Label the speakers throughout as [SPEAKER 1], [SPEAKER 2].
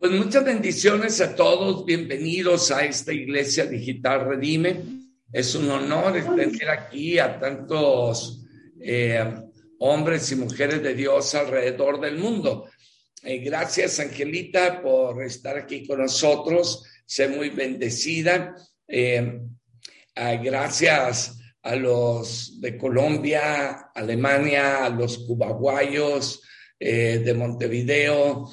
[SPEAKER 1] Pues muchas bendiciones a todos, bienvenidos a esta Iglesia Digital Redime. Es un honor tener aquí a tantos eh, hombres y mujeres de Dios alrededor del mundo. Eh, gracias, Angelita, por estar aquí con nosotros. Sé muy bendecida. Eh, gracias a los de Colombia, Alemania, a los cubaguayos de Montevideo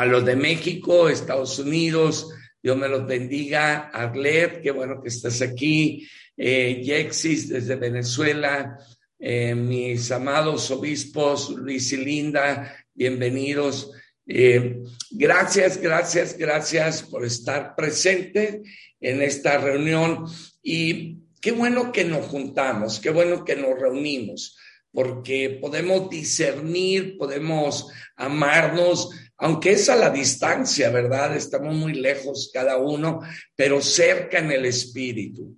[SPEAKER 1] a los de México, Estados Unidos, Dios me los bendiga. Arlet, qué bueno que estás aquí. Eh, Yexis desde Venezuela. Eh, mis amados obispos, Luis y Linda, bienvenidos. Eh, gracias, gracias, gracias por estar presente en esta reunión. Y qué bueno que nos juntamos, qué bueno que nos reunimos, porque podemos discernir, podemos amarnos, aunque es a la distancia, ¿verdad? Estamos muy lejos cada uno, pero cerca en el espíritu.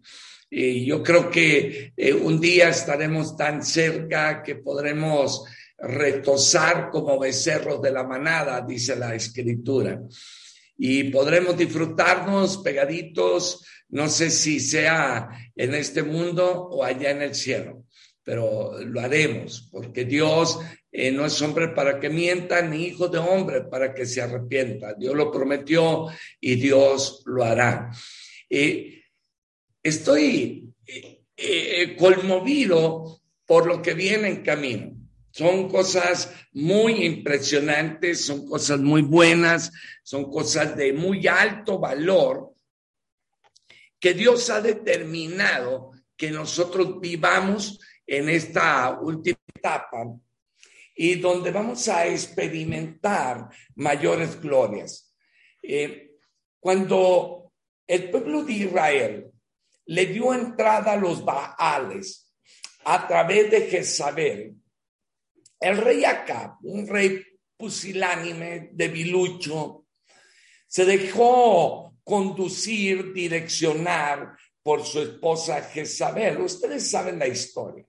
[SPEAKER 1] Y yo creo que eh, un día estaremos tan cerca que podremos retosar como becerros de la manada, dice la escritura. Y podremos disfrutarnos pegaditos, no sé si sea en este mundo o allá en el cielo, pero lo haremos, porque Dios eh, no es hombre para que mienta, ni hijo de hombre para que se arrepienta. Dios lo prometió y Dios lo hará. Eh, estoy eh, conmovido por lo que viene en camino. Son cosas muy impresionantes, son cosas muy buenas, son cosas de muy alto valor que Dios ha determinado que nosotros vivamos en esta última etapa y donde vamos a experimentar mayores glorias. Eh, cuando el pueblo de Israel le dio entrada a los Baales a través de Jezabel, el rey Acab, un rey pusilánime, debilucho, se dejó conducir, direccionar por su esposa Jezabel. Ustedes saben la historia.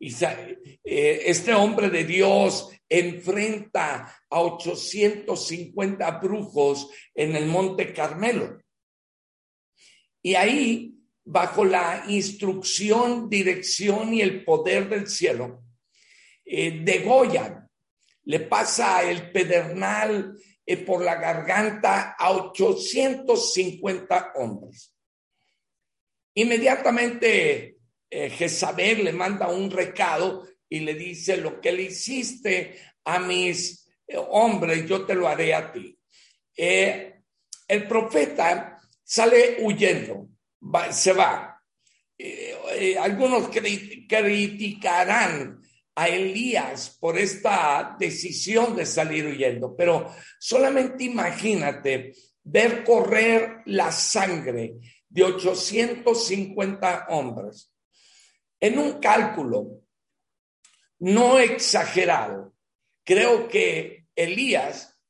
[SPEAKER 1] Eh, este hombre de Dios enfrenta a 850 brujos en el Monte Carmelo. Y ahí, bajo la instrucción, dirección y el poder del cielo, eh, degollan, le pasa el pedernal eh, por la garganta a 850 hombres. Inmediatamente eh, Jezabel le manda un recado y le dice, lo que le hiciste a mis eh, hombres, yo te lo haré a ti. Eh, el profeta sale huyendo, se va. algunos criticarán a Elías por esta decisión de salir huyendo, pero solamente imagínate ver correr la sangre de 850 hombres en un cálculo no exagerado, creo que Elías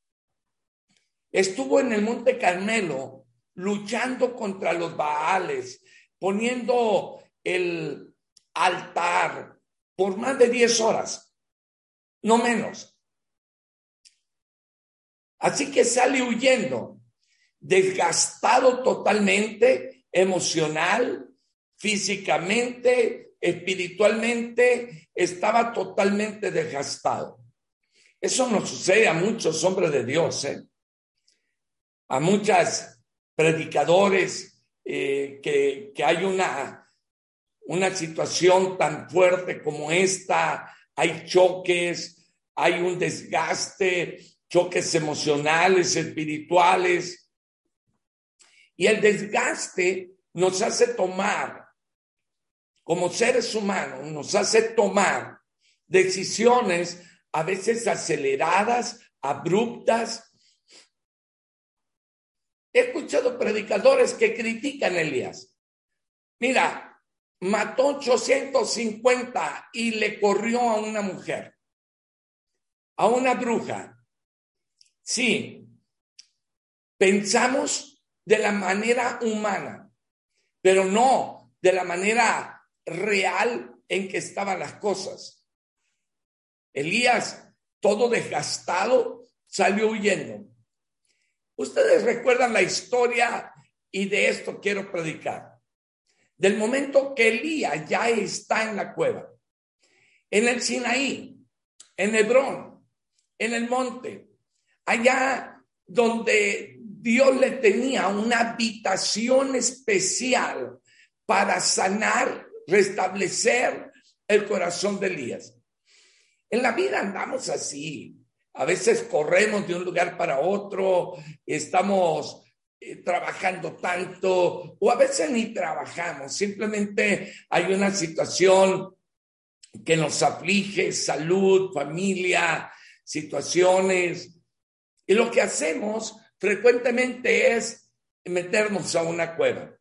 [SPEAKER 1] estuvo en el Monte Carmelo luchando contra los Baales, poniendo el altar por más de 10 horas, no menos. Así que sale huyendo, desgastado totalmente, emocional, físicamente, espiritualmente estaba totalmente desgastado. Eso nos sucede a muchos hombres de Dios, ¿eh? a muchas predicadores eh, que, que, hay una, una situación tan fuerte como esta, hay choques, hay un desgaste, choques emocionales, espirituales, y el desgaste nos hace tomar como seres humanos nos hace tomar decisiones a veces aceleradas, abruptas. He escuchado predicadores que critican a Elías. Mira, mató 850 y le corrió a una mujer, a una bruja. Sí, pensamos de la manera humana, pero no de la manera real en que estaban las cosas. Elías, todo desgastado, salió huyendo. Ustedes recuerdan la historia y de esto quiero predicar. Del momento que Elías ya está en la cueva, en el Sinaí, en Hebrón, en el monte, allá donde Dios le tenía una habitación especial para sanar, restablecer el corazón de Elías. En la vida andamos así. A veces corremos de un lugar para otro, estamos eh, trabajando tanto o a veces ni trabajamos, simplemente hay una situación que nos aflige, salud, familia, situaciones. Y lo que hacemos frecuentemente es meternos a una cueva.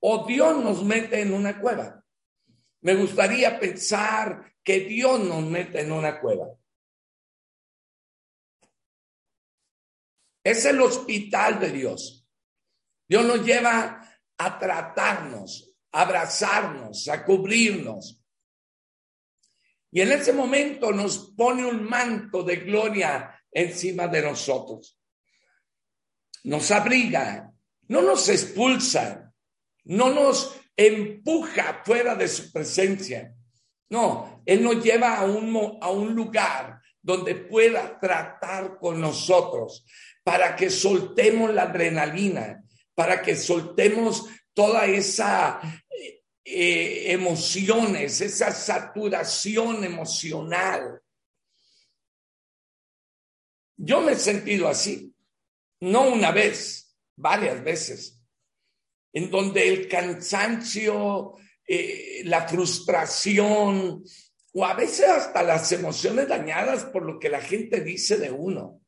[SPEAKER 1] O Dios nos mete en una cueva. Me gustaría pensar que Dios nos mete en una cueva. Es el hospital de Dios. Dios nos lleva a tratarnos, a abrazarnos, a cubrirnos. Y en ese momento nos pone un manto de gloria encima de nosotros. Nos abriga, no nos expulsa, no nos empuja fuera de su presencia. No, Él nos lleva a un, a un lugar donde pueda tratar con nosotros para que soltemos la adrenalina, para que soltemos toda esa eh, emociones, esa saturación emocional. Yo me he sentido así, no una vez, varias veces, en donde el cansancio, eh, la frustración o a veces hasta las emociones dañadas por lo que la gente dice de uno,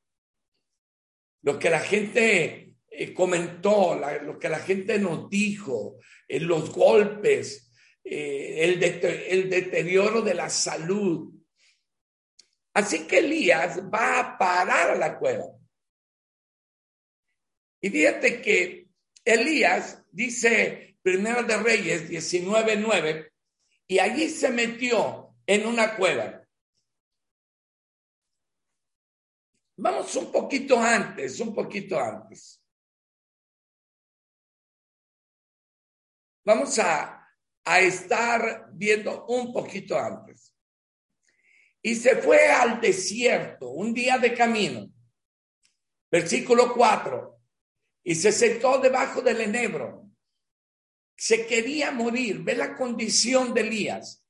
[SPEAKER 1] lo que la gente eh, comentó, lo que la gente nos dijo, eh, los golpes, el, el deterioro de la salud. Así que Elías va a parar a la cueva. Y fíjate que Elías dice Primero de Reyes 19:9 y allí se metió en una cueva. Vamos un poquito antes, un poquito antes. Vamos a, a estar viendo un poquito antes. Y se fue al desierto, un día de camino. Versículo 4 y se sentó debajo del enebro. Se quería morir. Ve la condición de Elías.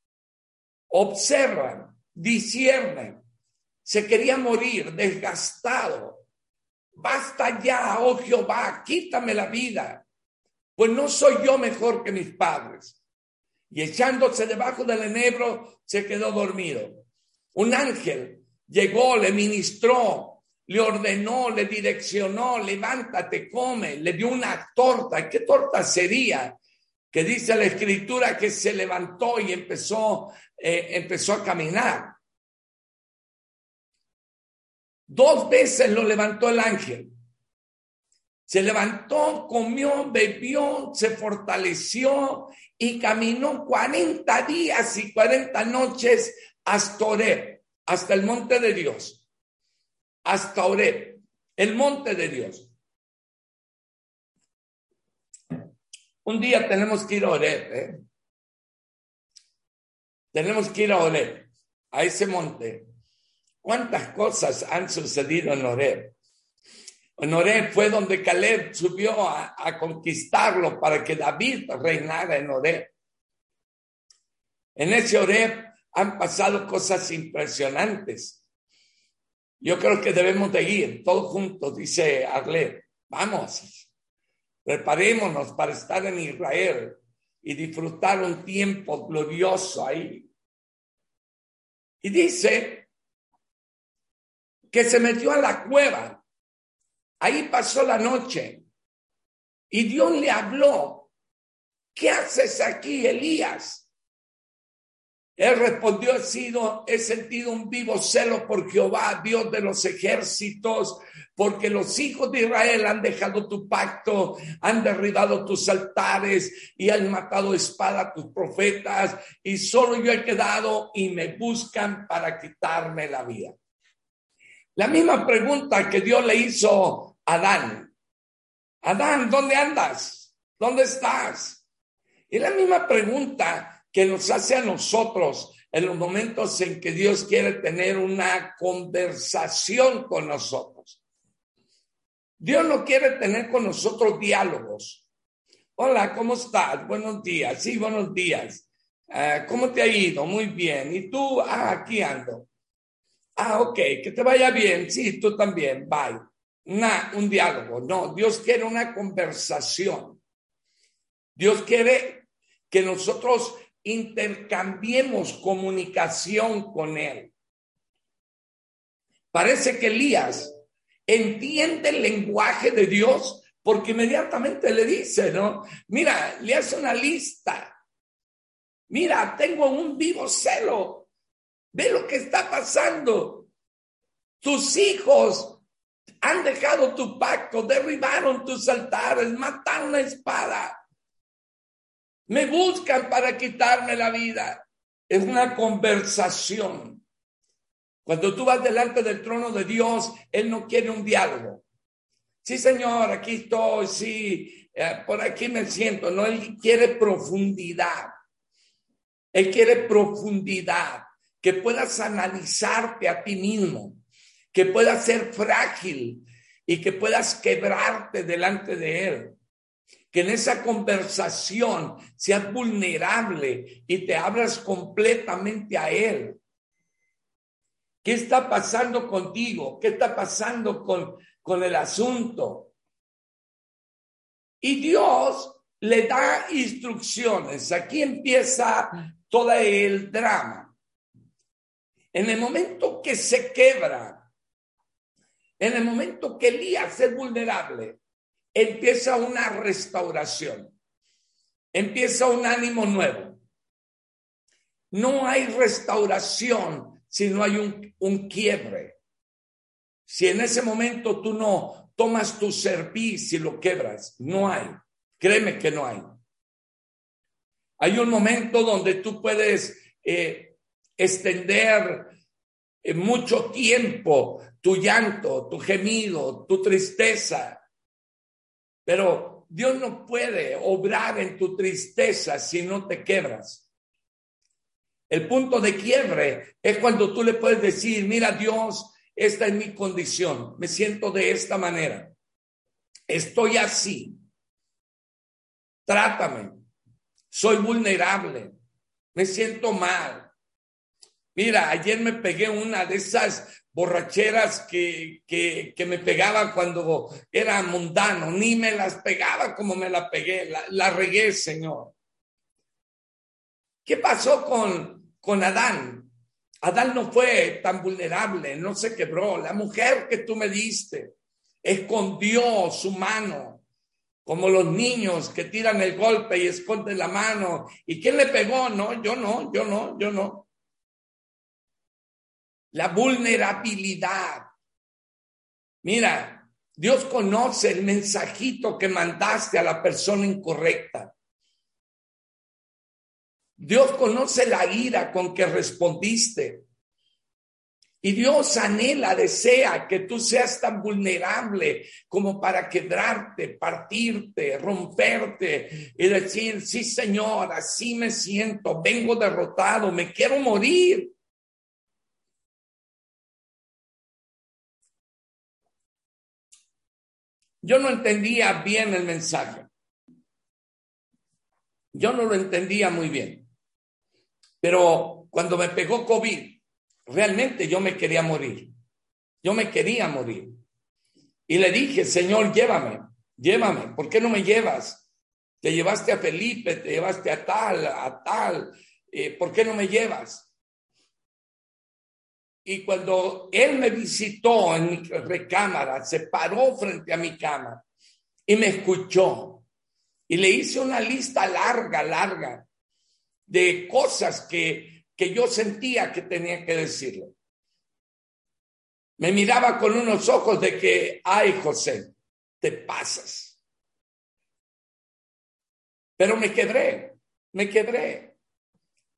[SPEAKER 1] Observan, disciernen. Se quería morir, desgastado. Basta ya, oh Jehová, quítame la vida, pues no soy yo mejor que mis padres. Y echándose debajo del enebro, se quedó dormido. Un ángel llegó, le ministró, le ordenó, le direccionó, levántate, come, le dio una torta. ¿Qué torta sería? Que dice la escritura que se levantó y empezó, eh, empezó a caminar. Dos veces lo levantó el ángel. Se levantó, comió, bebió, se fortaleció y caminó 40 días y 40 noches hasta Oreb, hasta el monte de Dios hasta Oreb, el monte de Dios. Un día tenemos que ir a Oreb, ¿eh? Tenemos que ir a Oreb, a ese monte. ¿Cuántas cosas han sucedido en Oreb? En Oreb fue donde Caleb subió a, conquistarlo para que David reinara en Oreb. En ese Oreb han pasado cosas impresionantes. Yo creo que debemos de ir todos juntos, dice Arlet. Vamos, preparémonos para estar en Israel y disfrutar un tiempo glorioso ahí. Y dice que se metió a la cueva. Ahí pasó la noche. Y Dios le habló. ¿Qué haces aquí, Elías? Él respondió, he sido, he sentido un vivo celo por Jehová, Dios de los ejércitos, porque los hijos de Israel han dejado tu pacto, han derribado tus altares y han matado espada a tus profetas, y solo yo he quedado y me buscan para quitarme la vida. La misma pregunta que Dios le hizo a Adán. Adán, ¿dónde andas? ¿Dónde estás? Y la misma pregunta que nos hace a nosotros en los momentos en que Dios quiere tener una conversación con nosotros. Dios no quiere tener con nosotros diálogos. Hola, ¿cómo estás? Buenos días. Sí, buenos días. Ah, ¿Cómo te ha ido? Muy bien. ¿Y tú? Ah, aquí ando. Ah, ok, que te vaya bien. Sí, tú también. Bye. Nah, un diálogo. No, Dios quiere una conversación. Dios quiere que nosotros intercambiemos comunicación con Él. Parece que Elías entiende el lenguaje de Dios porque inmediatamente le dice, ¿no? Mira, le hace una lista. Mira, tengo un vivo celo. Ve lo que está pasando. Tus hijos han dejado tu pacto, derribaron tus altares, mataron la espada. Me buscan para quitarme la vida. Es una conversación. Cuando tú vas delante del trono de Dios, Él no quiere un diálogo. Sí, Señor, aquí estoy, sí, eh, por aquí me siento. No, Él quiere profundidad. Él quiere profundidad, que puedas analizarte a ti mismo, que puedas ser frágil y que puedas quebrarte delante de Él que en esa conversación seas vulnerable y te abras completamente a Él. ¿Qué está pasando contigo? ¿Qué está pasando con, con el asunto? Y Dios le da instrucciones. Aquí empieza todo el drama. En el momento que se quebra, en el momento que Elías es vulnerable, empieza una restauración, empieza un ánimo nuevo. No hay restauración si no hay un, un quiebre. Si en ese momento tú no tomas tu servicio y lo quebras, no hay. Créeme que no hay. Hay un momento donde tú puedes eh, extender eh, mucho tiempo tu llanto, tu gemido, tu tristeza, pero Dios no puede obrar en tu tristeza si no te quebras. El punto de quiebre es cuando tú le puedes decir, mira Dios, esta es mi condición, me siento de esta manera, estoy así, trátame, soy vulnerable, me siento mal. Mira, ayer me pegué una de esas borracheras que, que, me pegaban cuando era mundano, ni me las pegaba como me la pegué, la, regué, Señor. ¿Qué pasó con, con Adán? Adán no fue tan vulnerable, no se quebró. La mujer que tú me diste escondió su mano, como los niños que tiran el golpe y esconden la mano. ¿Y quién le pegó? No, yo no, yo no, yo no la vulnerabilidad. Mira, Dios conoce el mensajito que mandaste a la persona incorrecta. Dios conoce la ira con que respondiste. Y Dios anhela, desea que tú seas tan vulnerable como para quebrarte, partirte, romperte y decir, sí Señor, así me siento, vengo derrotado, me quiero morir. Yo no entendía bien el mensaje. Yo no lo entendía muy bien. Pero cuando me pegó COVID, realmente yo me quería morir. Yo me quería morir. Y le dije, Señor, llévame, llévame. ¿Por qué no me llevas? Te llevaste a Felipe, te llevaste a tal, a tal. Eh, ¿Por qué no me llevas? Y cuando él me visitó en mi recámara, se paró frente a mi cama y me escuchó. Y le hice una lista larga, larga de cosas que, que yo sentía que tenía que decirle. Me miraba con unos ojos de que, ay José, te pasas. Pero me quebré, me quebré.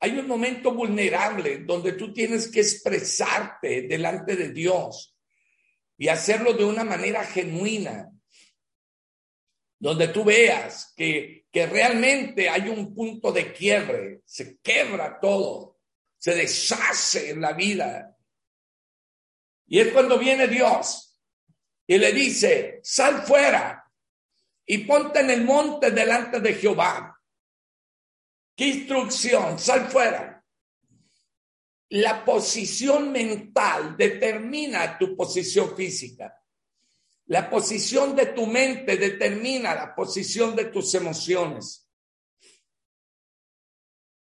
[SPEAKER 1] Hay un momento vulnerable donde tú tienes que expresarte delante de Dios. y hacerlo de una manera genuina, donde tú veas que, que realmente hay un punto de quiebre, se quebra todo, se deshace en la vida. Y es cuando viene Dios y le dice, sal fuera y ponte en el monte delante de Jehová. ¿Qué instrucción? Sal fuera. La posición mental determina tu posición física. La posición de tu mente determina la posición de tus emociones.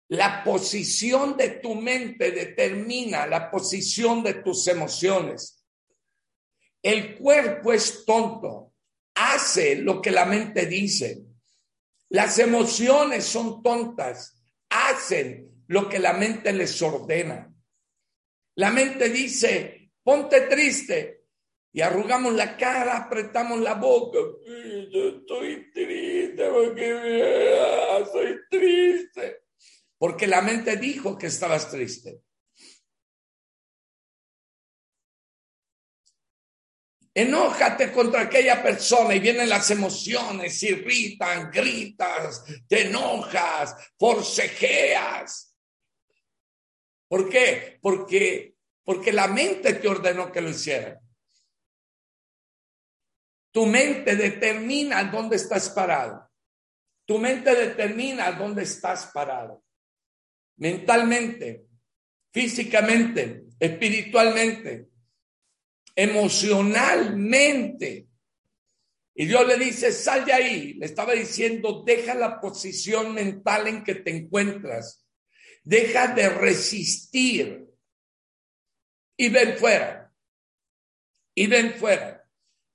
[SPEAKER 1] La posición de tu mente determina la posición de tus emociones. El cuerpo es tonto, hace lo que la mente dice. Las emociones son tontas, hacen lo que la mente les ordena. La mente dice, ponte triste, y arrugamos la cara, apretamos la boca. Yo estoy triste porque soy triste. Porque la mente dijo que estabas triste. Enójate contra aquella persona y vienen las emociones, irritan, gritas, te enojas, forcejeas. ¿Por qué? Porque, porque la mente te ordenó que lo hiciera. Tu mente determina dónde estás parado. Tu mente determina dónde estás parado. Mentalmente, físicamente, espiritualmente, emocionalmente. Y Dios le dice, sal de ahí. Le estaba diciendo, deja la posición mental en que te encuentras. Deja de resistir. Y ven fuera. Y ven fuera.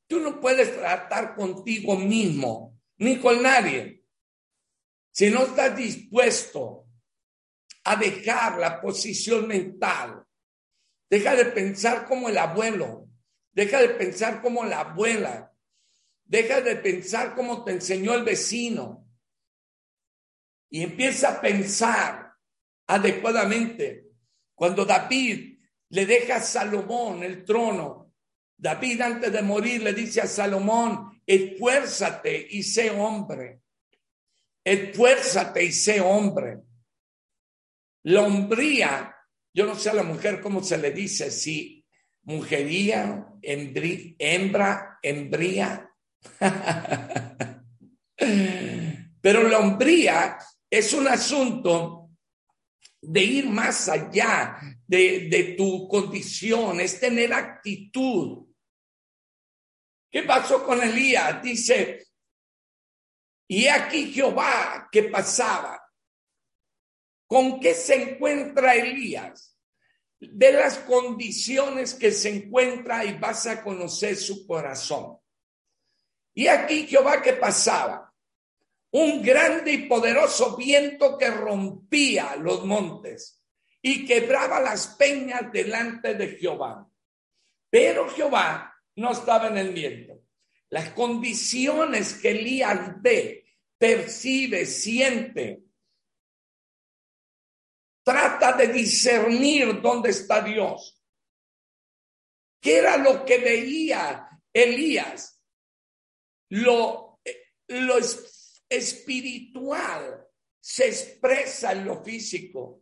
[SPEAKER 1] Tú no puedes tratar contigo mismo ni con nadie si no estás dispuesto a dejar la posición mental. Deja de pensar como el abuelo, deja de pensar como la abuela, deja de pensar como te enseñó el vecino y empieza a pensar adecuadamente. Cuando David le deja a Salomón el trono, David antes de morir le dice a Salomón, esfuérzate y sé hombre. Esfuérzate y sé hombre. La hombría, yo no sé a la mujer cómo se le dice, si mujería, hembra, hembría. Pero la hombría es un asunto de ir más allá de, de tu condición, es tener actitud ¿Qué pasó con Elías? Dice, y aquí Jehová que pasaba. ¿Con qué se encuentra Elías? De las condiciones que se encuentra y vas a conocer su corazón. Y aquí Jehová que pasaba. Un grande y poderoso viento que rompía los montes y quebraba las peñas delante de Jehová. Pero Jehová no estaba en el viento. Las condiciones que Elías ve, percibe, siente, trata de discernir dónde está Dios. ¿Qué era lo que veía Elías? Lo, lo espiritual se expresa en lo físico.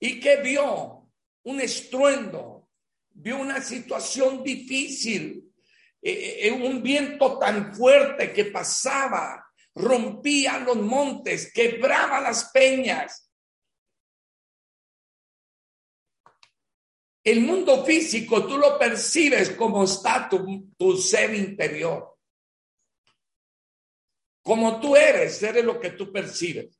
[SPEAKER 1] ¿Y qué vio? Un estruendo, vio una situación difícil, eh, eh, un viento tan fuerte que pasaba, rompía los montes, quebraba las peñas. El mundo físico tú lo percibes como está tu, ser interior. Como tú eres, eres lo que tú percibes.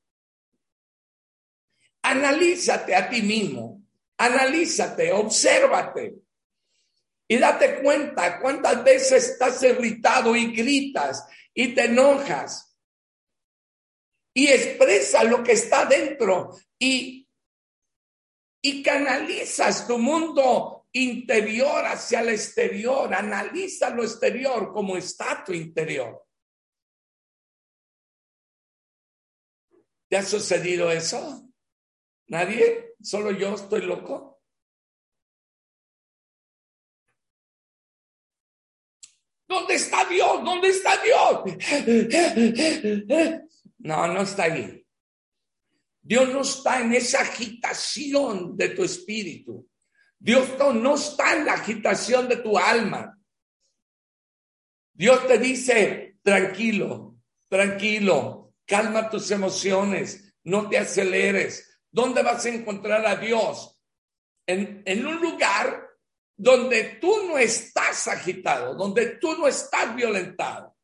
[SPEAKER 1] Analízate a ti mismo, analízate, obsérvate. Y date cuenta cuántas veces estás irritado y gritas y te enojas. Y expresa lo que está dentro y, y canalizas tu mundo interior hacia el exterior. Analiza lo exterior como está tu interior. ¿Te ha sucedido eso? ¿Nadie? ¿Solo yo estoy loco? ¿Dónde está Dios? ¿Dónde está Dios? No, no está ahí. Dios no está en esa agitación de tu espíritu. Dios no está en la agitación de tu alma. Dios te dice, tranquilo, tranquilo, calma tus emociones, no te aceleres. ¿Dónde vas a encontrar a Dios? En, un lugar donde tú no estás agitado, donde tú no estás violentado.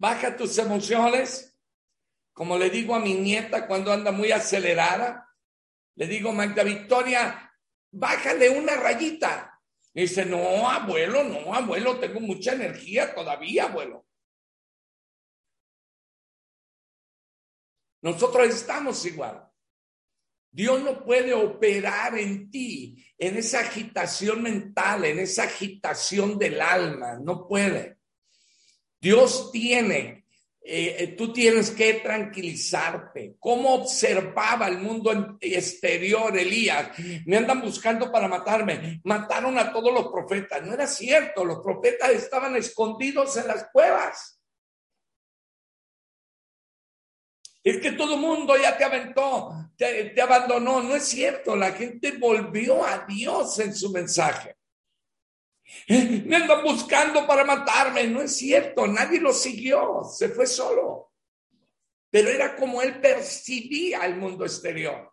[SPEAKER 1] Baja tus emociones, como le digo a mi nieta cuando anda muy acelerada, le digo, Magda Victoria, bájale una rayita. Y dice, no, abuelo, no, abuelo, tengo mucha energía todavía, abuelo. Nosotros estamos igual. Dios no puede operar en ti, en esa agitación mental, en esa agitación del alma, no puede. Dios tiene eh, eh, tú tienes que tranquilizarte. ¿Cómo observaba el mundo exterior Elías? Me andan buscando para matarme. Mataron a todos los profetas. No era cierto, los profetas estaban escondidos en las cuevas. Es que todo el mundo ya te aventó, te abandonó. No es cierto, la gente volvió a Dios en su mensaje. Me andan buscando para matarme. No es cierto, nadie lo siguió, se fue solo. Pero era como él percibía el mundo exterior.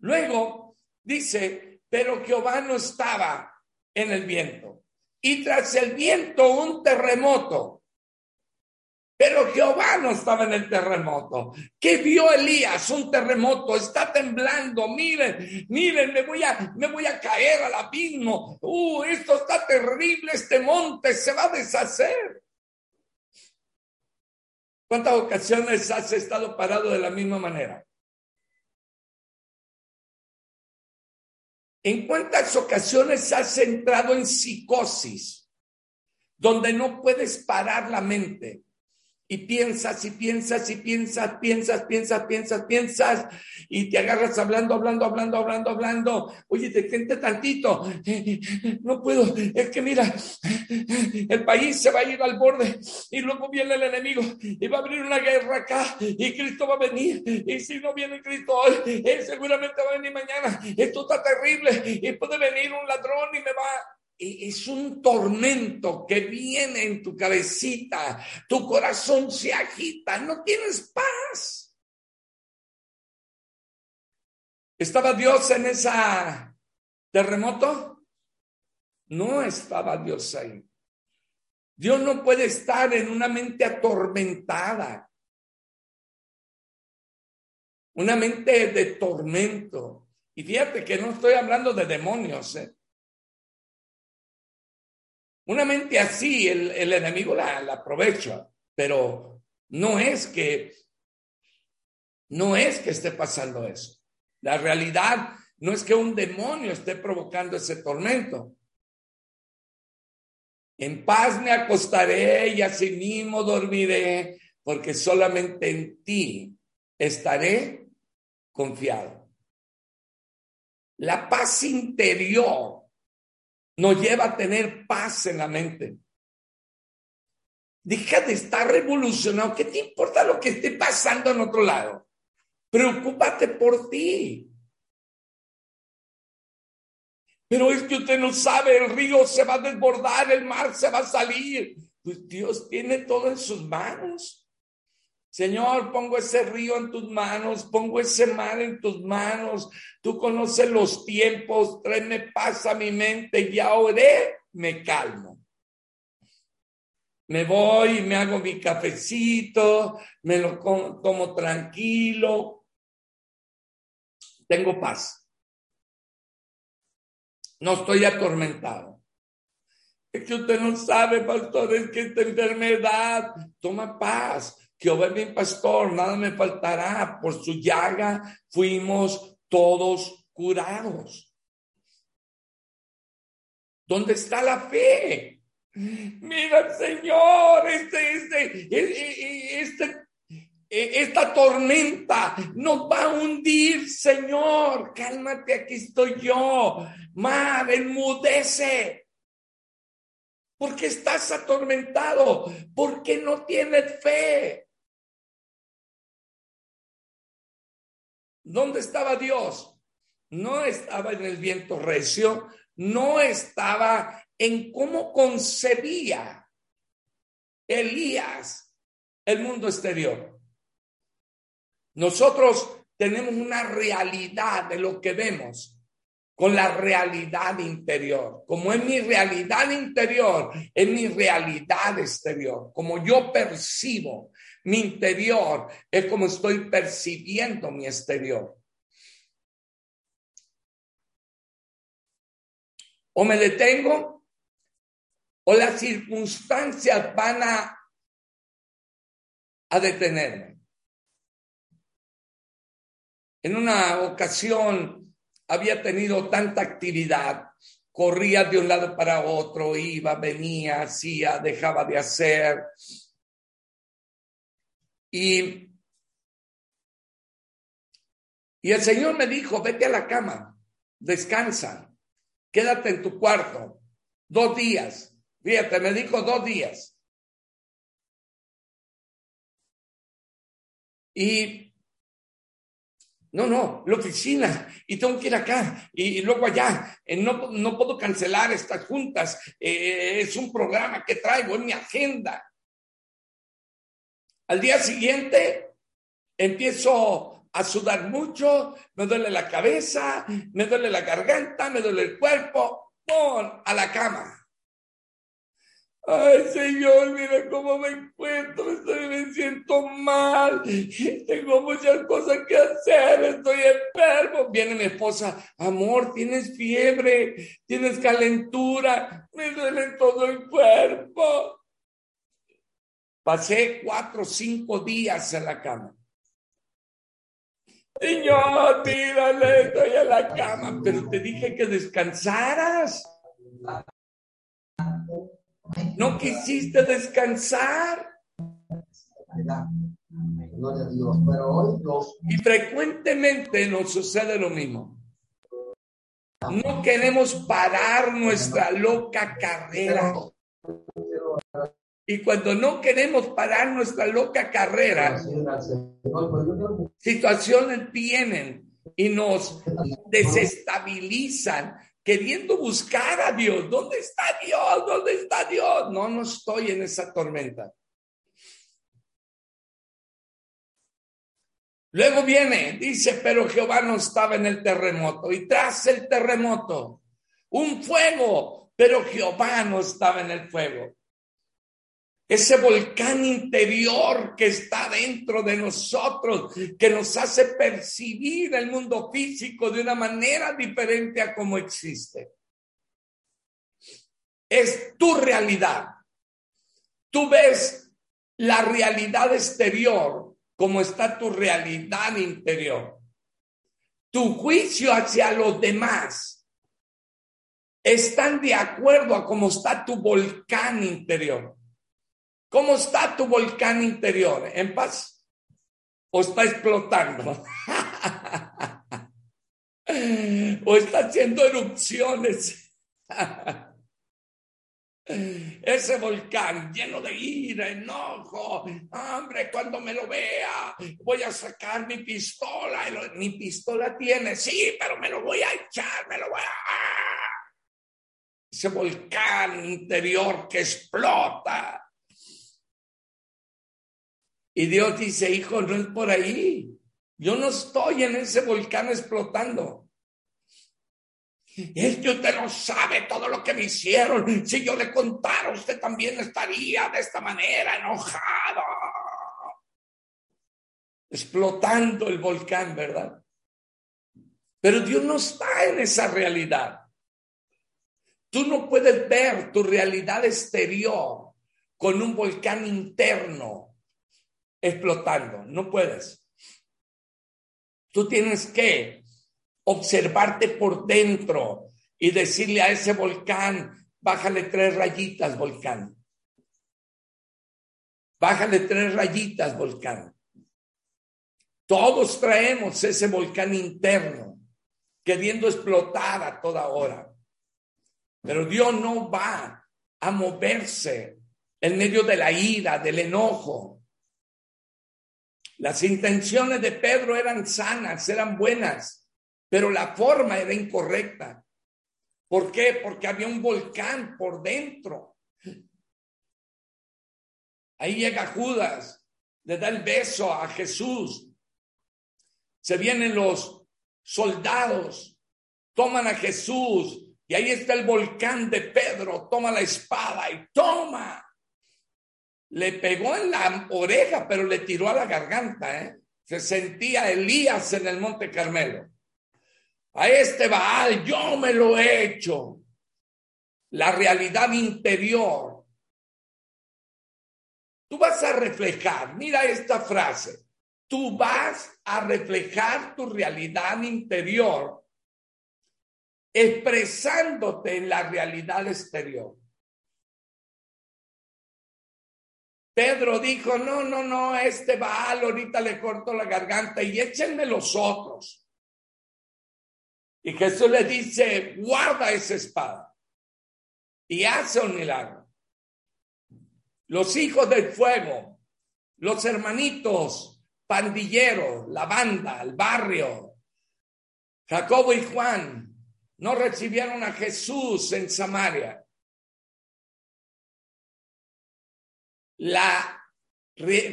[SPEAKER 1] Luego dice, pero Jehová no estaba en el viento. Y tras el viento un terremoto. Jehová no estaba en el terremoto. ¿Qué vio Elías? Un terremoto, está temblando. Miren, miren, me voy a, me voy a caer al abismo. Uh, esto está terrible, este monte se va a deshacer. ¿Cuántas ocasiones has estado parado de la misma manera? ¿En cuántas ocasiones has entrado en psicosis donde no puedes parar la mente? Y piensas y piensas y piensas, piensas, piensas, piensas, piensas, y te agarras hablando, hablando, hablando, hablando, hablando. Oye, detente tantito. No puedo. Es que mira, el país se va a ir al borde y luego viene el enemigo y va a abrir una guerra acá y Cristo va a venir. Y si no viene Cristo hoy, él seguramente va a venir mañana. Esto está terrible y puede venir un ladrón y me va es un tormento que viene en tu cabecita, tu corazón se agita, no tienes paz. ¿Estaba Dios en esa terremoto? No estaba Dios ahí. Dios no puede estar en una mente atormentada, una mente de tormento. Y fíjate que no estoy hablando de demonios, ¿eh? Una mente así, el, enemigo la, aprovecha, pero no es que, no es que esté pasando eso. La realidad no es que un demonio esté provocando ese tormento. En paz me acostaré y así mismo dormiré, porque solamente en ti estaré confiado. La paz interior nos lleva a tener paz en la mente. Deja de estar revolucionado. ¿Qué te importa lo que esté pasando en otro lado? Preocúpate por ti. Pero es que usted no sabe, el río se va a desbordar, el mar se va a salir. Pues Dios tiene todo en sus manos. Señor, pongo ese río en tus manos, pongo ese mar en tus manos. Tú conoces los tiempos, tráeme paz a mi mente y ya oré, me calmo. Me voy, me hago mi cafecito, me lo como, tranquilo. Tengo paz. No estoy atormentado. Es que usted no sabe, pastor, es que esta enfermedad toma paz. Jehová es mi pastor, nada me faltará. Por su llaga fuimos todos curados. ¿Dónde está la fe? Mira, Señor, este, este, e, e, este, e, esta tormenta nos va a hundir, Señor. Cálmate, aquí estoy yo. Mar, enmudece. ¿Por qué estás atormentado? ¿Por qué no tienes fe? ¿Dónde estaba Dios? No estaba en el viento recio, no estaba en cómo concebía Elías el mundo exterior. Nosotros tenemos una realidad de lo que vemos con la realidad interior. Como es mi realidad interior, es mi realidad exterior. Como yo percibo mi interior, es como estoy percibiendo mi exterior. O me detengo o las circunstancias van a, a detenerme. En una ocasión había tenido tanta actividad, corría de un lado para otro, iba, venía, hacía, dejaba de hacer. Y, y el Señor me dijo, vete a la cama, descansa, quédate en tu cuarto, dos días. Fíjate, me dijo dos días. Y no, no, la oficina y tengo que ir acá y, luego allá. Eh, no, no, puedo cancelar estas juntas. Eh, es un programa que traigo en mi agenda. Al día siguiente empiezo a sudar mucho, me duele la cabeza, me duele la garganta, me duele el cuerpo. ¡Pon! A la cama. Ay, Señor, mira cómo me encuentro, estoy, me siento mal, tengo muchas cosas que hacer, estoy enfermo. Viene mi esposa, amor, tienes fiebre, tienes calentura, me duele todo el cuerpo. Pasé cuatro o cinco días en la cama. Señor, tírale, estoy en la cama, pero te dije que descansaras. No quisiste descansar. Y frecuentemente nos sucede lo mismo. No queremos parar nuestra loca carrera. Y cuando no queremos parar nuestra loca carrera, situaciones vienen y nos desestabilizan queriendo buscar a Dios. ¿Dónde está Dios? ¿Dónde está Dios? No, no estoy en esa tormenta. Luego viene, dice, pero Jehová no estaba en el terremoto. Y tras el terremoto, un fuego, pero Jehová no estaba en el fuego ese volcán interior que está dentro de nosotros, que nos hace percibir el mundo físico de una manera diferente a como existe. Es tu realidad. Tú ves la realidad exterior como está tu realidad interior. Tu juicio hacia los demás están de acuerdo a cómo está tu volcán interior. ¿Cómo está tu volcán interior? ¿En paz? ¿O está explotando? ¿O está haciendo erupciones? Ese volcán lleno de ira, enojo, hambre, cuando me lo vea, voy a sacar mi pistola. Mi pistola tiene, sí, pero me lo voy a echar, me lo voy a... Ese volcán interior que explota. Y Dios dice, hijo, no es por ahí. Yo no estoy en ese volcán explotando. Es que usted no sabe todo lo que me hicieron. Si yo le contara, usted también estaría de esta manera enojado. Explotando el volcán, ¿verdad? Pero Dios no está en esa realidad. Tú no puedes ver tu realidad exterior con un volcán interno explotando, no puedes. Tú tienes que observarte por dentro y decirle a ese volcán, bájale tres rayitas, volcán. Bájale tres rayitas, volcán. Todos traemos ese volcán interno queriendo explotar a toda hora. Pero Dios no va a moverse en medio de la ira, del enojo. Las intenciones de Pedro eran sanas, eran buenas, pero la forma era incorrecta. ¿Por qué? Porque había un volcán por dentro. Ahí llega Judas, le da el beso a Jesús. Se vienen los soldados, toman a Jesús y ahí está el volcán de Pedro, toma la espada y toma. Le pegó en la oreja, pero le tiró a la garganta. ¿eh? Se sentía Elías en el Monte Carmelo. A este Baal yo me lo he hecho. La realidad interior. Tú vas a reflejar, mira esta frase, tú vas a reflejar tu realidad interior expresándote en la realidad exterior. Pedro dijo, no, no, no, este Baal ahorita le corto la garganta y échenme los otros. Y Jesús le dice, guarda esa espada. Y hace un milagro. Los hijos del fuego, los hermanitos, pandilleros, la banda, el barrio, Jacobo y Juan, no recibieron a Jesús en Samaria. La,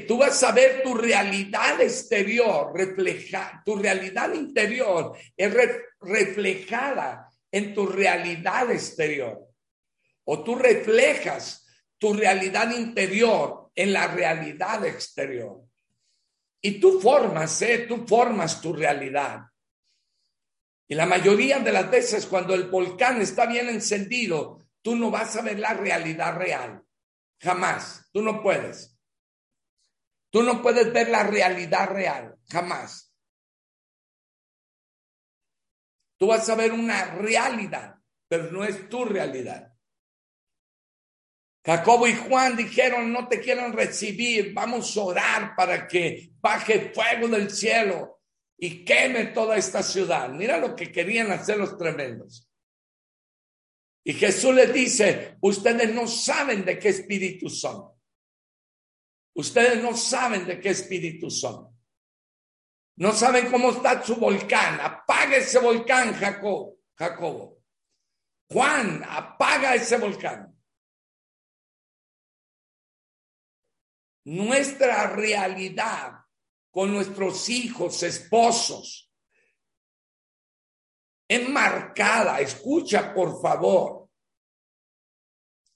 [SPEAKER 1] tú vas a ver tu realidad exterior, refleja, tu realidad interior es reflejada en tu realidad exterior. O tú reflejas tu realidad interior en la realidad exterior. Y tú formas, ¿eh? tú formas tu realidad. Y la mayoría de las veces cuando el volcán está bien encendido, tú no vas a ver la realidad real. Jamás. Tú no puedes. Tú no puedes ver la realidad real. Jamás. Tú vas a ver una realidad, pero no es tu realidad. Jacobo y Juan dijeron, no te quieren recibir, vamos a orar para que baje fuego del cielo y queme toda esta ciudad. Mira lo que querían hacer los tremendos. Y Jesús les dice, ustedes no saben de qué espíritu son. Ustedes no saben de qué espíritu son. No saben cómo está su volcán. Apaga ese volcán, Jacob, Jacobo. Juan, apaga ese volcán. Nuestra realidad con nuestros hijos, esposos. Enmarcada, escucha por favor,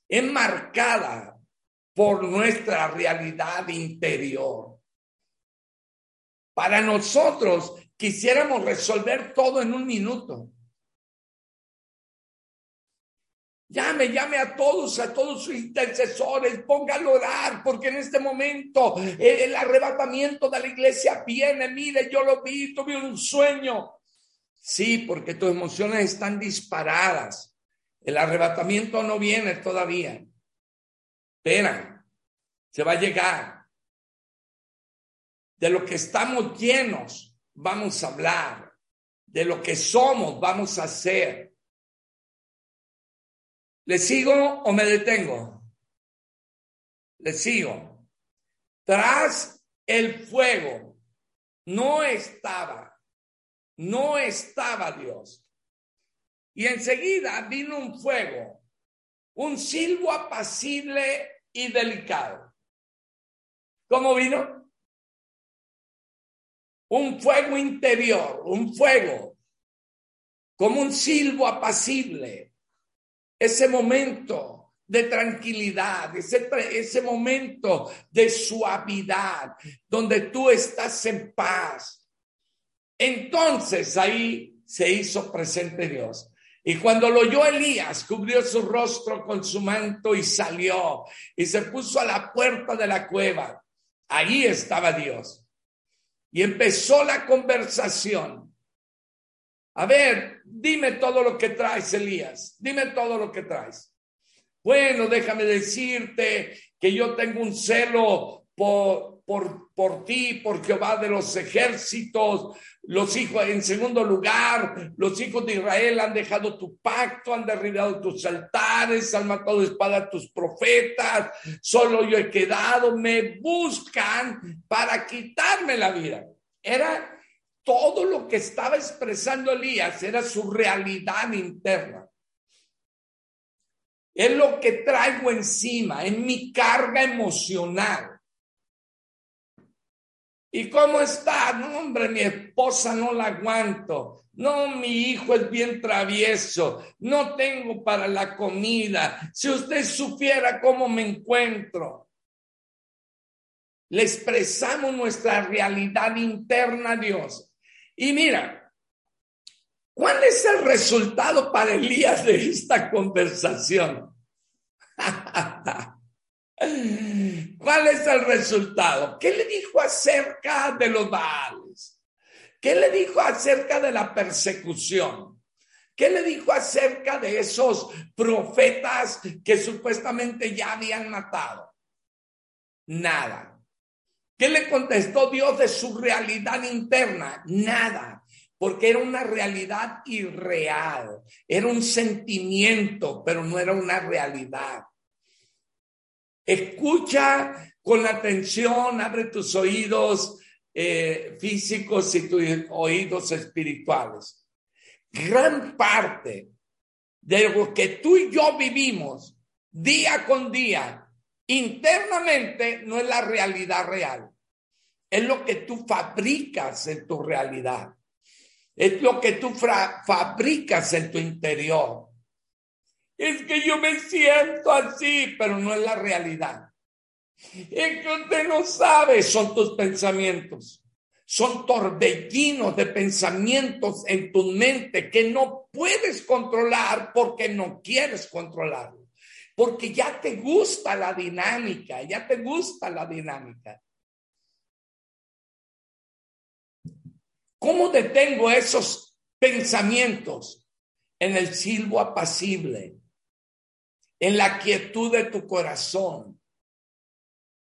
[SPEAKER 1] enmarcada por nuestra realidad interior. Para nosotros quisiéramos resolver todo en un minuto. Llame, llame a todos, a todos sus intercesores, póngalo a orar, porque en este momento el, arrebatamiento de la iglesia viene. Mire, yo lo vi, tuve un sueño. Sí, porque tus emociones están disparadas. El arrebatamiento no viene todavía. Espera, se va a llegar. De lo que estamos llenos, vamos a hablar. De lo que somos, vamos a hacer ¿Le sigo o me detengo? Le sigo. Tras el fuego no estaba, no estaba Dios. Y enseguida vino un fuego, un silbo apacible y delicado. ¿Cómo vino? Un fuego interior, un fuego, como un silbo apacible, ese momento de tranquilidad, ese, ese momento de suavidad, donde tú estás en paz. Entonces ahí se hizo presente Dios. Y cuando lo oyó Elías, cubrió su rostro con su manto y salió y se puso a la puerta de la cueva. Ahí estaba Dios. Y empezó la conversación. A ver, dime todo lo que traes, Elías. Dime todo lo que traes. Bueno, déjame decirte que yo tengo un celo por, por, por ti, por Jehová de los ejércitos. Los hijos, en segundo lugar, los hijos de Israel han dejado tu pacto, han derribado tus altares, han matado de espada a tus profetas. Solo yo he quedado, me buscan para quitarme la vida. Era todo lo que estaba expresando Elías, era su realidad interna. Es lo que traigo encima, en mi carga emocional. ¿Y cómo está? No, hombre, mi esposa no la aguanto. No, mi hijo es bien travieso. No tengo para la comida. Si usted supiera cómo me encuentro. Le expresamos nuestra realidad interna a Dios. Y mira, ¿cuál es el resultado para Elías de esta conversación? ¿Cuál es el resultado? ¿Qué le dijo acerca de los Baales? ¿Qué le dijo acerca de la persecución? ¿Qué le dijo acerca de esos profetas que supuestamente ya habían matado? Nada. ¿Qué le contestó Dios de su realidad interna? Nada, porque era una realidad irreal, era un sentimiento, pero no era una realidad. Escucha con atención, abre tus oídos eh, físicos y tus oídos espirituales. Gran parte de lo que tú y yo vivimos día con día internamente no es la realidad real. Es lo que tú fabricas en tu realidad. Es lo que tú fabricas en tu interior. Es que yo me siento así, pero no es la realidad. Es que usted no sabe, son tus pensamientos. Son torbellinos de pensamientos en tu mente que no puedes controlar porque no quieres controlarlo. Porque ya te gusta la dinámica, ya te gusta la dinámica. ¿Cómo detengo esos pensamientos? En el silbo apacible, en la quietud de tu corazón,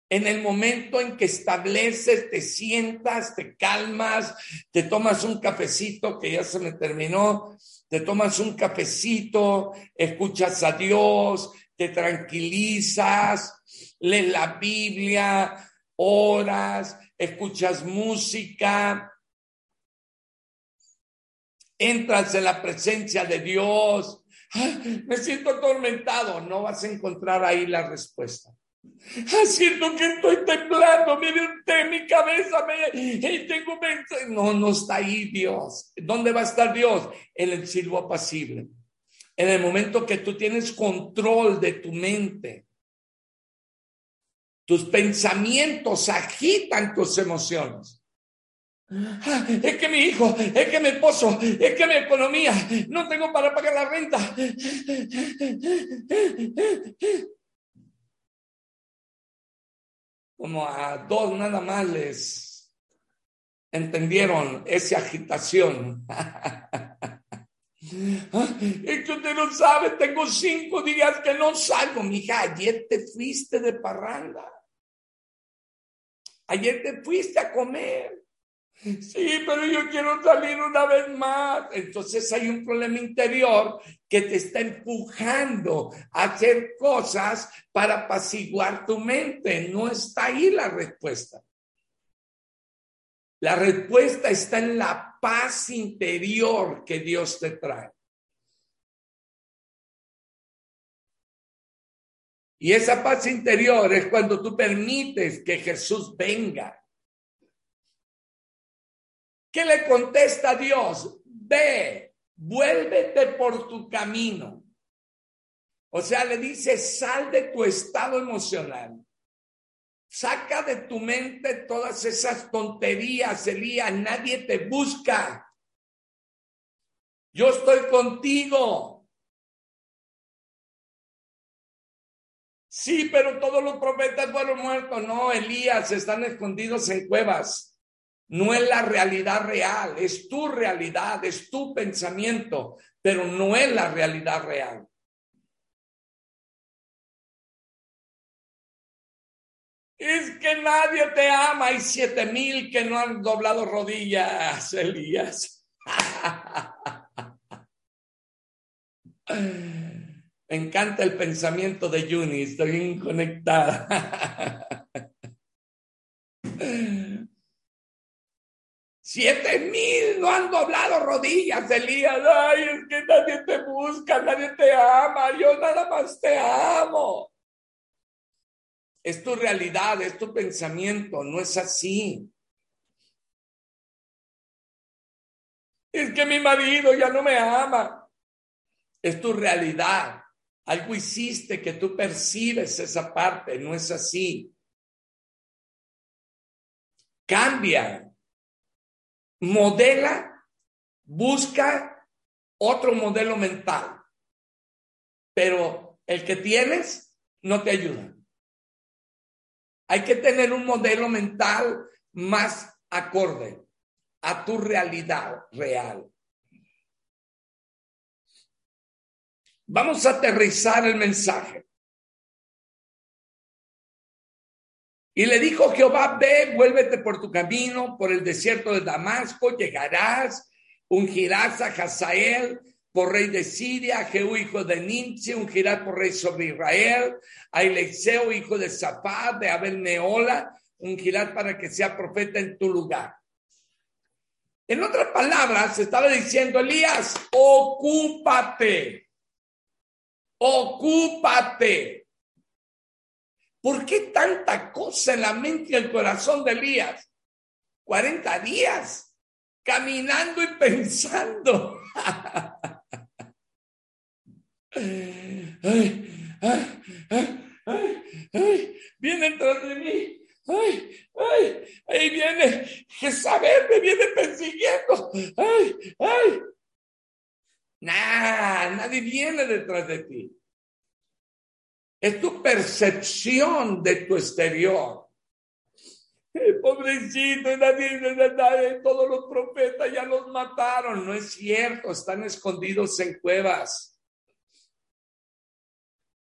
[SPEAKER 1] en el momento en que estableces, te sientas, te calmas, te tomas un cafecito que ya se me terminó, te tomas un cafecito, escuchas a Dios, te tranquilizas, lees la Biblia, oras, escuchas música, entras en la presencia de Dios. Me siento atormentado. No vas a encontrar ahí la respuesta. siento que estoy temblando, mire usted mi cabeza, me, tengo No, no está ahí Dios. ¿Dónde va a estar Dios? En el silbo apacible. En el momento que tú tienes control de tu mente. Tus pensamientos agitan tus emociones. Es que mi hijo, es que mi esposo, es que mi economía, no tengo para pagar la renta. Como a dos nada más les entendieron esa agitación. Es que usted no sabe, tengo cinco días que no salgo. Mija, ayer te fuiste de parranda. Ayer te fuiste a comer. Sí, pero yo quiero salir una vez más. Entonces hay un problema interior que te está empujando a hacer cosas para apaciguar tu mente. No está ahí la respuesta. La respuesta está en la paz interior que Dios te trae. Y esa paz interior es cuando tú permites que Jesús venga ¿Qué le contesta Dios? Ve, vuélvete por tu camino. O sea, le dice, sal de tu estado emocional. Saca de tu mente todas esas tonterías, Elías. Nadie te busca. Yo estoy contigo. Sí, pero todos los profetas fueron muertos. No, Elías, están escondidos en cuevas. No es la realidad real, es tu realidad, es tu pensamiento, pero no es la realidad real. Es que nadie te ama. Hay siete mil que no han doblado rodillas, Elías. Me encanta el pensamiento de Juni, estoy bien conectada. Siete mil no han doblado rodillas, Elías. Ay, es que nadie te busca, nadie te ama. Yo nada más te amo. Es tu realidad, es tu pensamiento, no es así. Es que mi marido ya no me ama. Es tu realidad. Algo hiciste que tú percibes esa parte, no es así. Cambia. Modela, busca otro modelo mental. Pero el que tienes no te ayuda. Hay que tener un modelo mental más acorde a tu realidad real. Vamos a aterrizar el mensaje. Y le dijo Jehová, ve, vuélvete por tu camino, por el desierto de Damasco, llegarás, ungirás a Hazael por rey de Siria, Jehú hijo de Nimsi, ungirás por rey sobre Israel, a Eliseo hijo de Zapad, de Abel Neola, ungirás para que sea profeta en tu lugar. En otras palabras, estaba diciendo Elías, ocúpate, ocúpate. ¿Por qué tanta cosa en la mente y el corazón de Elías? 40 días caminando y pensando. ay, ay, ay, ay, viene tras de mí. Ay, ay, ahí viene Jezabel, me viene persiguiendo. Ay, ay. Nah, nadie viene detrás de ti. Es tu percepción de tu exterior. Pobrecito, todos los profetas ya los mataron. No es cierto, están escondidos en cuevas.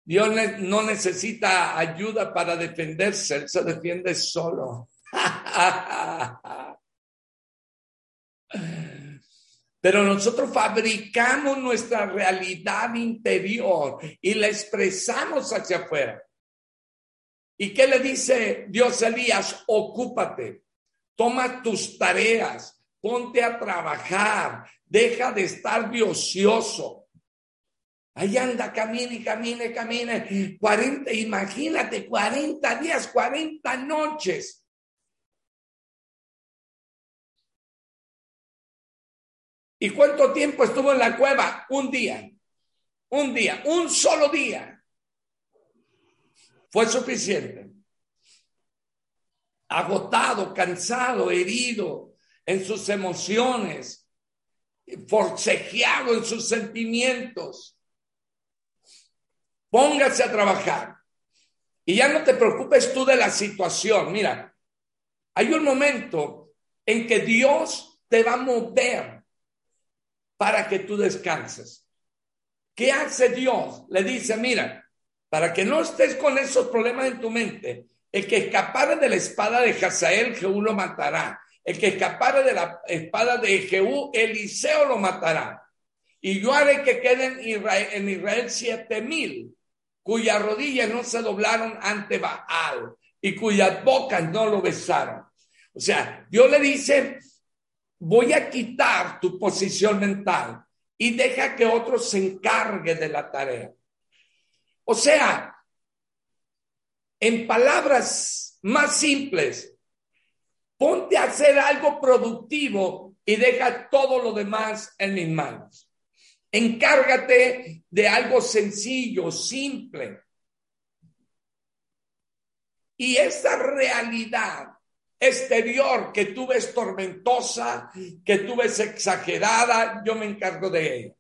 [SPEAKER 1] Dios no necesita ayuda para defenderse, Él se defiende solo. Pero nosotros fabricamos nuestra realidad interior y la expresamos hacia afuera. ¿Y qué le dice Dios a Elías? Ocúpate, toma tus tareas, ponte a trabajar, deja de estar vicioso. Ahí anda, camine, camine, camine. 40, imagínate, 40 días, 40 noches. ¿Y cuánto tiempo estuvo en la cueva? Un día. Un día, un solo día. Fue suficiente. Agotado, cansado, herido en sus emociones, forcejeado en sus sentimientos Póngase a trabajar. Y ya no te preocupes tú de la situación. Mira, hay un momento en que Dios te va a mover para que tú descanses. ¿Qué hace Dios? Le dice, mira, para que no estés con esos problemas en tu mente, el que escapara de la espada de Hazael, Jehú lo matará. El que escapara de la espada de Jehú, Eliseo lo matará. Y yo haré que queden en Israel, en Israel siete mil cuyas rodillas no se doblaron ante Baal y cuyas bocas no lo besaron. O sea, Dios le dice, voy a quitar tu posición mental y deja que otro se encargue de la tarea. O sea, en palabras más simples, ponte a hacer algo productivo y deja todo lo demás en mis manos. Encárgate de algo sencillo, simple. Y esa realidad exterior que tú ves tormentosa, que tú ves exagerada, yo me encargo de ella.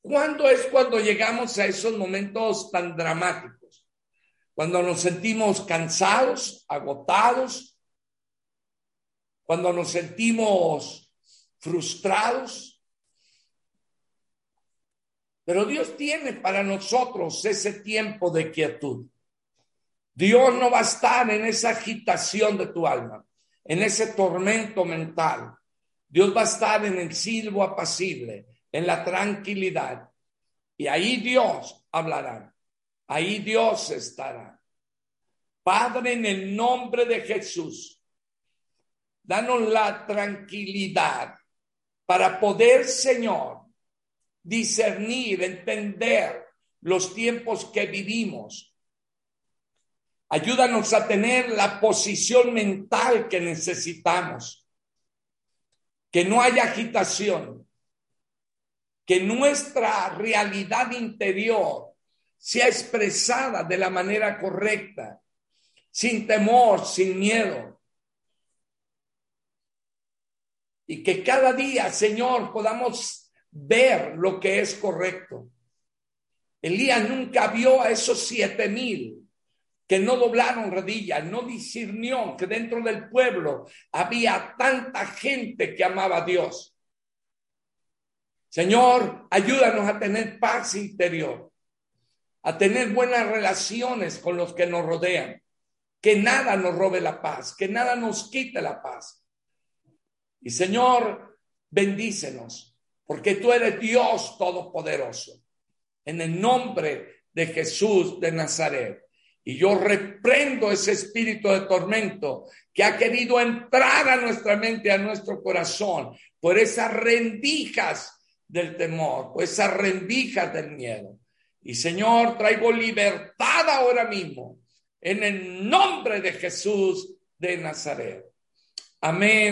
[SPEAKER 1] ¿Cuándo es cuando llegamos a esos momentos tan dramáticos? Cuando nos sentimos cansados, agotados, cuando nos sentimos frustrados. Pero Dios tiene para nosotros ese tiempo de quietud. Dios no va a estar en esa agitación de tu alma, en ese tormento mental. Dios va a estar en el silbo apacible, en la tranquilidad. Y ahí Dios hablará. Ahí Dios estará. Padre, en el nombre de Jesús, danos la tranquilidad para poder, Señor, discernir, entender los tiempos que vivimos. Ayúdanos a tener la posición mental que necesitamos. Que no haya agitación. Que nuestra realidad interior sea expresada de la manera correcta, sin temor, sin miedo. Y que cada día, Señor, podamos ver lo que es correcto. Elías nunca vio a esos siete mil que no doblaron rodillas, no discernió que dentro del pueblo había tanta gente que amaba a Dios. Señor, ayúdanos a tener paz interior, a tener buenas relaciones con los que nos rodean, que nada nos robe la paz, que nada nos quite la paz. Y Señor, bendícenos, porque tú eres Dios todopoderoso. En el nombre de Jesús de Nazaret. Y yo reprendo ese espíritu de tormento que ha querido entrar a nuestra mente, a nuestro corazón, por esas rendijas del temor, por esas rendijas del miedo. Y Señor, traigo libertad ahora mismo en el nombre de Jesús de Nazaret. Amén.